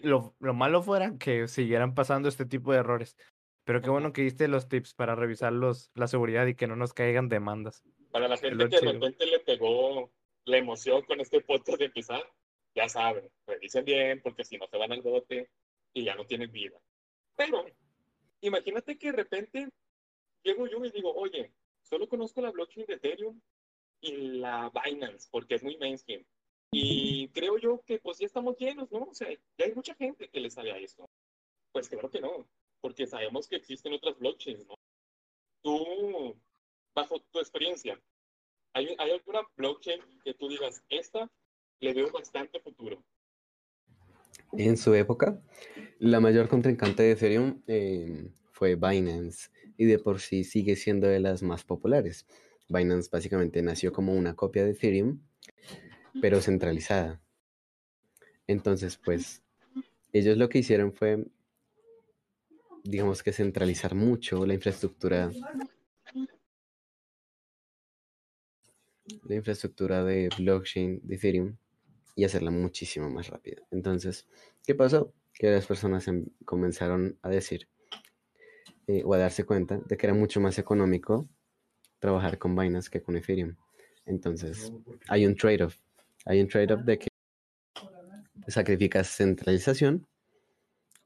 lo, lo, malo fuera que siguieran pasando este tipo de errores. Pero qué bueno que diste los tips para revisar los, la seguridad y que no nos caigan demandas. Para la gente que de repente le pegó la emoción con este podcast de empezar, ya saben, revisen bien porque si no se van al bote y ya no tienen vida. Pero imagínate que de repente llego yo y digo, oye, solo conozco la blockchain de Ethereum y la Binance porque es muy mainstream. Y creo yo que pues ya estamos llenos, ¿no? O sea, ya hay mucha gente que le sabe a esto. Pues creo que no, porque sabemos que existen otras blockchains, ¿no? Tú, bajo tu experiencia, ¿hay, ¿hay alguna blockchain que tú digas, esta le veo bastante futuro? En su época, la mayor contrincante de Ethereum eh, fue Binance y de por sí sigue siendo de las más populares. Binance básicamente nació como una copia de Ethereum, pero centralizada. Entonces, pues, ellos lo que hicieron fue, digamos que centralizar mucho la infraestructura, la infraestructura de blockchain de Ethereum y hacerla muchísimo más rápida. Entonces, ¿qué pasó? Que las personas em, comenzaron a decir eh, o a darse cuenta de que era mucho más económico trabajar con Binance que con Ethereum. Entonces, hay un trade-off. Hay un trade-off de que sacrificas centralización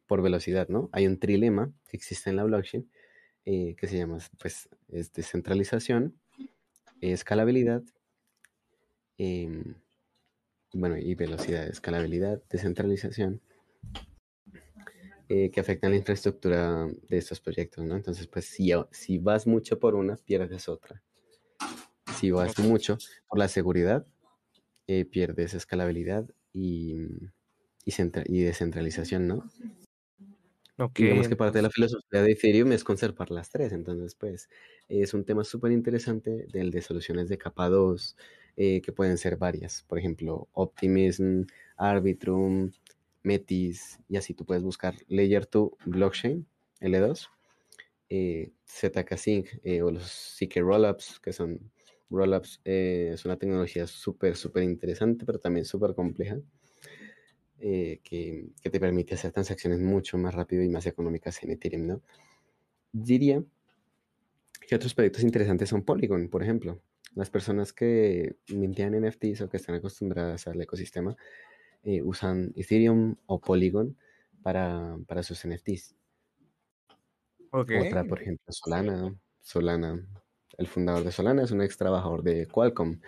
por velocidad, ¿no? Hay un trilema que existe en la blockchain eh, que se llama, pues, es descentralización, escalabilidad em, bueno, y velocidad, escalabilidad, descentralización, eh, que afectan la infraestructura de estos proyectos, ¿no? Entonces, pues si, si vas mucho por una, pierdes otra. Si vas mucho por la seguridad, eh, pierdes escalabilidad y, y, y, descentralización, ¿no? Okay, Digamos que parte de la filosofía de Ethereum es conservar las tres, entonces pues es un tema súper interesante del de soluciones de capa 2, eh, que pueden ser varias. Por ejemplo, Optimism, Arbitrum, Metis, y así tú puedes buscar Layer 2 Blockchain, L2, eh, ZK-Sync eh, o los CK Rollups, que son rollups, es una tecnología súper, súper interesante, pero también súper compleja. que, que, te permite hacer transacciones mucho más rápido y más económicas en Ethereum, ¿no? Diría que otros proyectos interesantes son Polygon, por ejemplo las personas que mintían NFTs o que están acostumbradas al ecosistema eh, usan Ethereum o Polygon para, para sus NFTs. Otra, por ejemplo, Solana. Solana, el fundador de Solana es un ex trabajador de Qualcomm,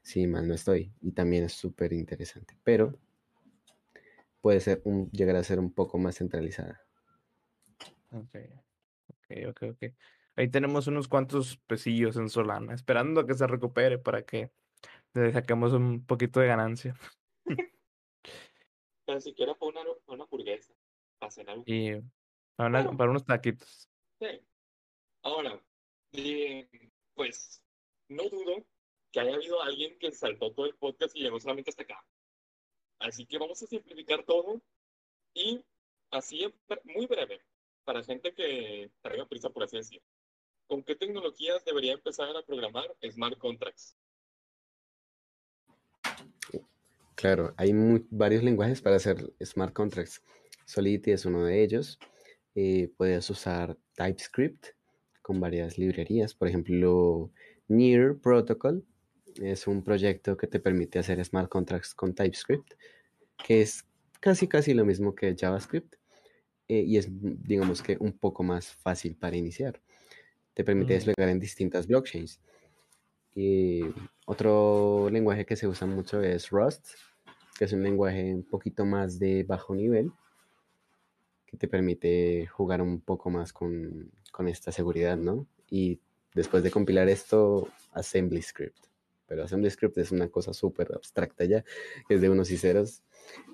si mal no estoy, y también es súper interesante, pero puede ser un, llegar a ser un poco más centralizada. Ok, ok, ok, ok. Ahí tenemos unos cuantos pesillos en Solana, esperando a que se recupere para que le saquemos un poquito de ganancia. Pero siquiera para una, una hamburguesa, para cenar Y para, para unos taquitos. Sí. Ahora, pues, no dudo que haya habido alguien que saltó todo el podcast y llegó solamente hasta acá. Así que vamos a simplificar todo y así muy breve, para gente que traiga prisa, por así decirlo. ¿con qué tecnologías debería empezar a programar smart contracts? Claro, hay varios lenguajes para hacer smart contracts. Solidity es uno de ellos. Eh, puedes usar TypeScript con varias librerías. Por ejemplo, Near Protocol es un proyecto que te permite hacer smart contracts con TypeScript, que es casi casi lo mismo que JavaScript eh, y es digamos que un poco más fácil para iniciar te permite mm. desplegar en distintas blockchains. Y otro lenguaje que se usa mucho es Rust, que es un lenguaje un poquito más de bajo nivel, que te permite jugar un poco más con, con esta seguridad, ¿no? Y después de compilar esto, Assembly Script. Pero Assembly Script es una cosa súper abstracta ya, es de unos y ceros.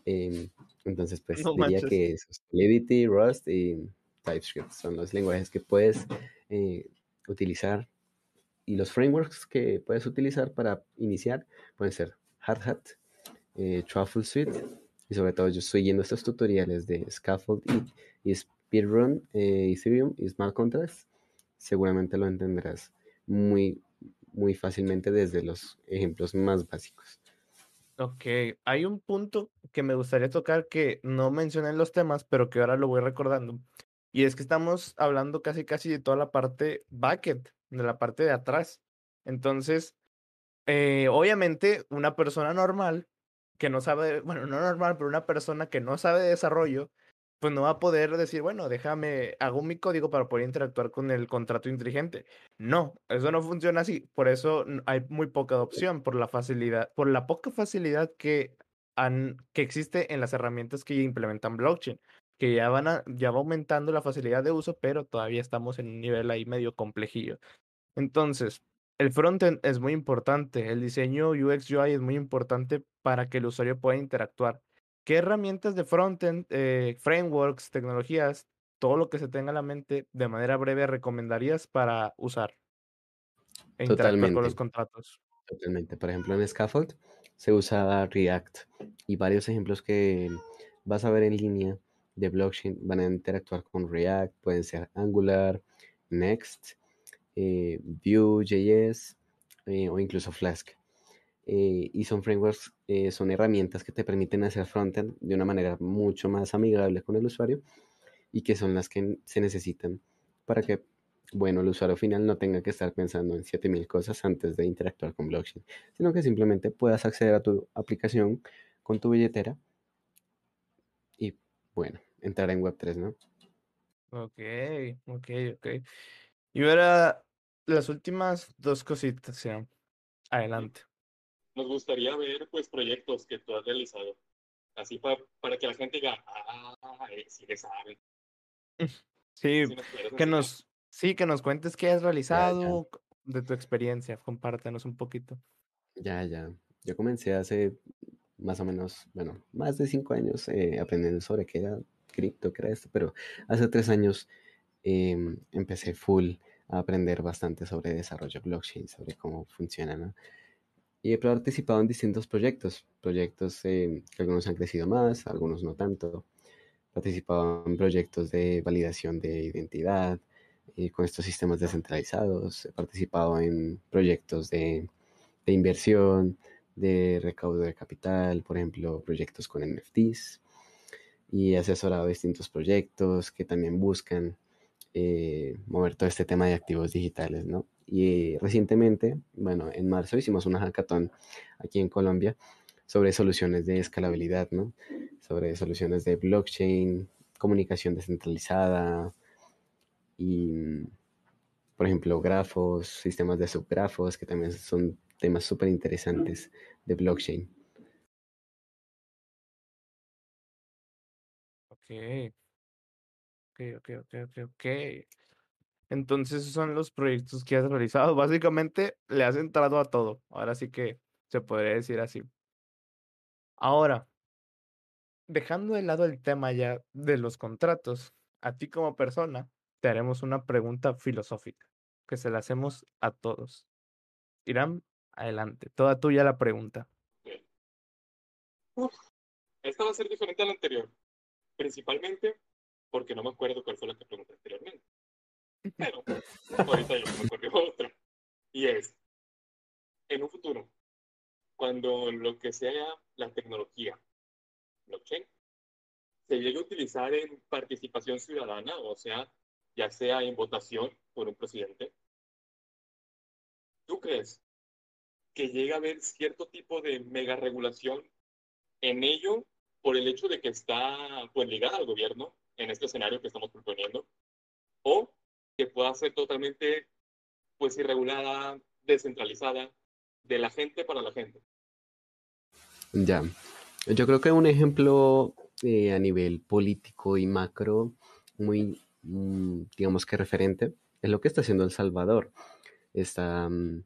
Em, entonces, pues diría que Solidity, Rust y TypeScript son los lenguajes que puedes eh, utilizar. Y los frameworks que puedes utilizar para iniciar pueden ser Hardhat, eh, Truffle Suite, y sobre todo yo estoy yendo estos tutoriales de Scaffold y, y Speedrun, eh, Ethereum y Smart Contracts. Seguramente lo entenderás muy, muy fácilmente desde los ejemplos más básicos. Ok, hay un punto que me gustaría tocar que no mencioné en los temas, pero que ahora lo voy recordando. Y es que estamos hablando casi casi de toda la parte backend, de la parte de atrás. Entonces, eh, obviamente, una persona normal que no sabe, bueno, no normal, pero una persona que no sabe de desarrollo, pues no va a poder decir, bueno, déjame, hago mi código para poder interactuar con el contrato inteligente. No, eso no funciona así. Por eso hay muy poca adopción, por la facilidad, por la poca facilidad que, han, que existe en las herramientas que implementan blockchain, que ya van a, ya va aumentando la facilidad de uso, pero todavía estamos en un nivel ahí medio complejillo. Entonces, el frontend es muy importante, el diseño UX UI es muy importante para que el usuario pueda interactuar. ¿Qué herramientas de frontend, eh, frameworks, tecnologías, todo lo que se tenga en la mente de manera breve recomendarías para usar e interactuar con los contratos? Totalmente. Por ejemplo, en Scaffold se usa React y varios ejemplos que vas a ver en línea de blockchain van a interactuar con React, pueden ser Angular, Next, eh, Vue.js eh, o incluso Flask. Eh, y son frameworks, eh, son herramientas que te permiten hacer frontend de una manera mucho más amigable con el usuario y que son las que se necesitan para que, bueno, el usuario final no tenga que estar pensando en 7000 cosas antes de interactuar con blockchain, sino que simplemente puedas acceder a tu aplicación con tu billetera y, bueno, entrar en Web3, ¿no? Ok, ok, ok. Y ahora las últimas dos cositas, sean. Adelante nos gustaría ver pues proyectos que tú has realizado, así para que la gente diga, ah, eh, sí le sabe. (laughs) Sí, que nos, sí, que nos cuentes qué has realizado de tu experiencia, compártenos un poquito. Ya, ya. Yo comencé hace más o menos, bueno, más de cinco años eh, aprendiendo sobre qué era cripto, qué era esto, pero hace tres años em, empecé full a aprender bastante sobre desarrollo blockchain, sobre cómo funciona, ¿no? Y he participado en distintos proyectos, proyectos eh, que algunos han crecido más, algunos no tanto. He participado en proyectos de validación de identidad eh, con estos sistemas descentralizados. He participado en proyectos de, inversión, de recaudo de capital, por ejemplo, proyectos con NFTs. Y he asesorado distintos proyectos que también buscan eh, mover todo este tema de activos digitales, ¿no? Y recientemente, bueno, en marzo hicimos una hackathon aquí en Colombia sobre soluciones de escalabilidad, ¿no? Sobre soluciones de blockchain, comunicación descentralizada y, por ejemplo, grafos, sistemas de subgrafos, que también son temas súper interesantes de blockchain. Ok. Ok, ok, ok, ok, ok. Entonces, esos son los proyectos que has realizado. Básicamente, le has entrado a todo. Ahora sí que se podría decir así. Ahora, dejando de lado el tema ya de los contratos, a ti como persona, te haremos una pregunta filosófica que se la hacemos a todos. Irán, adelante. Toda tuya la pregunta. esta va a ser diferente a la anterior. Principalmente porque no me acuerdo cuál fue la que pregunté anteriormente. Pero ahorita yo me ocurrió otra. Y es, en un futuro, cuando lo que sea la tecnología blockchain se llegue a utilizar en participación ciudadana, o sea, ya sea en votación por un presidente, ¿tú crees que llega a haber cierto tipo de mega regulación en ello por el hecho de que está pues ligada al gobierno en este escenario que estamos proponiendo? ¿O que pueda ser totalmente pues irregulada, descentralizada, de la gente para la gente. Ya, yo creo que un ejemplo eh, a nivel político y macro muy, mm, digamos que referente, es lo que está haciendo El Salvador. Está, mm,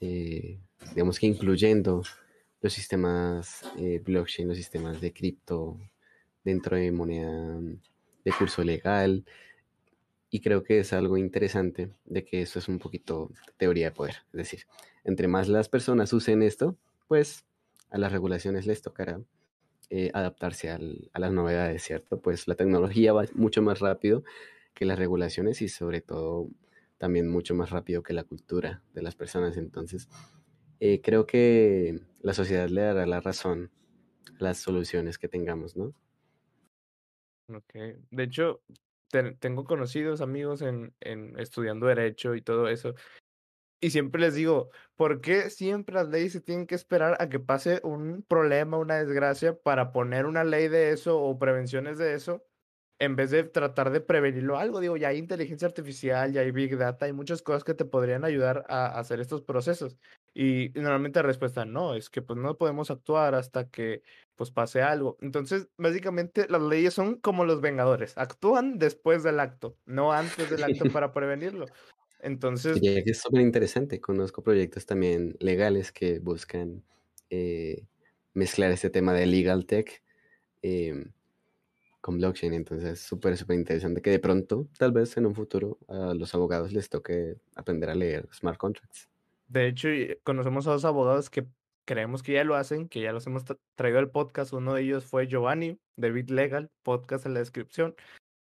eh, digamos que incluyendo los sistemas eh, blockchain, los sistemas de cripto dentro de moneda de curso legal, y creo que es algo interesante de que eso es un poquito teoría de poder. Es decir, entre más las personas usen esto, pues a las regulaciones les tocará eh, adaptarse a las novedades, ¿cierto? Pues la tecnología va mucho más rápido que las regulaciones y sobre todo también mucho más rápido que la cultura de las personas. Entonces, eh, creo que la sociedad le dará la razón a las soluciones que tengamos, ¿no? Ok. De hecho, tengo conocidos amigos en, en estudiando derecho y todo eso. Y siempre les digo, ¿por qué siempre las leyes se tienen que esperar a que pase un problema, una desgracia, para poner una ley de eso o prevenciones de eso? En vez de tratar de prevenirlo algo, digo, ya hay inteligencia artificial, ya hay big data, hay muchas cosas que te podrían ayudar a hacer estos procesos. Y, normalmente la respuesta no, es que pues no podemos actuar hasta que pues pase algo. Entonces, básicamente las leyes son como los vengadores, actúan después del acto, no antes del acto (laughs) para prevenirlo. Entonces... que es súper interesante, conozco proyectos también legales que buscan eh, mezclar este tema de legal tech. Eh, con blockchain. Entonces es súper, súper interesante que de pronto, tal vez en un futuro, a los abogados les toque aprender a leer smart contracts. De hecho, conocemos a dos abogados que creemos que ya lo hacen, que ya los hemos traído al podcast. Uno de ellos fue Giovanni, de BitLegal, podcast en la descripción.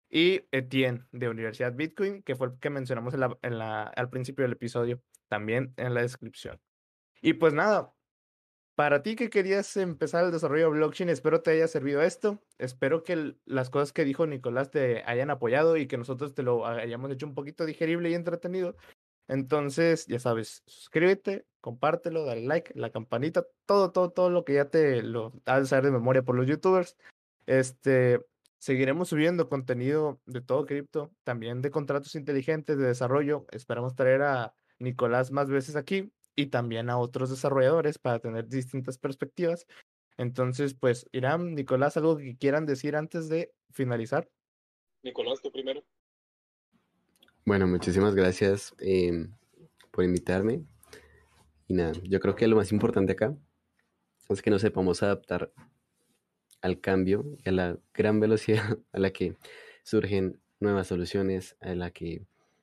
Y Etienne, de Universidad Bitcoin, que fue el que mencionamos en la, al principio del episodio, también en la descripción. Y pues nada, para ti que querías empezar el desarrollo de blockchain, espero te haya servido esto. Espero que las cosas que dijo Nicolás te hayan apoyado y que nosotros te lo hayamos hecho un poquito digerible y entretenido. Entonces, ya sabes, suscríbete, compártelo, dale like, la campanita, todo, todo, todo lo que ya te lo has de saber de memoria por los youtubers. Este, seguiremos subiendo contenido de todo cripto, también de contratos inteligentes de desarrollo. Esperamos traer a Nicolás más veces aquí y también a otros desarrolladores para tener distintas perspectivas. Entonces, pues, Irán, Nicolás, ¿algo que quieran decir antes de finalizar? Nicolás, tú primero. Bueno, muchísimas gracias em, por invitarme. Y nada, yo creo que lo más importante acá es que nos sepamos adaptar al cambio y a la gran velocidad (laughs) a la que surgen nuevas soluciones, a la que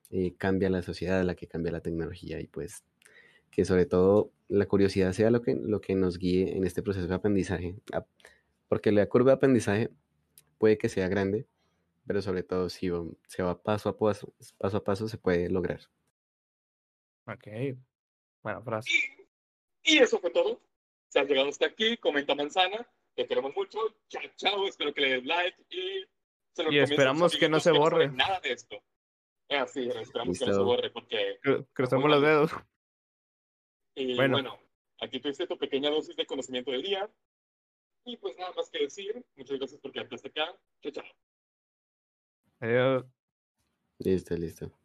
eh, cambia la sociedad, a la que cambia la tecnología y pues que sobre todo la curiosidad sea lo que, lo que nos guíe en este proceso de aprendizaje, porque la curva de aprendizaje puede que sea grande, pero sobre todo si se va paso a paso, paso a paso se puede lograr. Ok, buena frase. Y, eso fue todo. Si has llegado hasta aquí, comenta manzana, te queremos mucho, chao, chao, espero que le des like y... Se lo y esperamos que no se borre. nada de esto. Así, esperamos que no se borre porque... Cruzamos los dedos. Bueno. aquí tuviste tu pequeña dosis de conocimiento del día. Y pues nada más que decir. Muchas gracias por quedarte hasta acá. Chao, chao. Adiós. Listo, listo.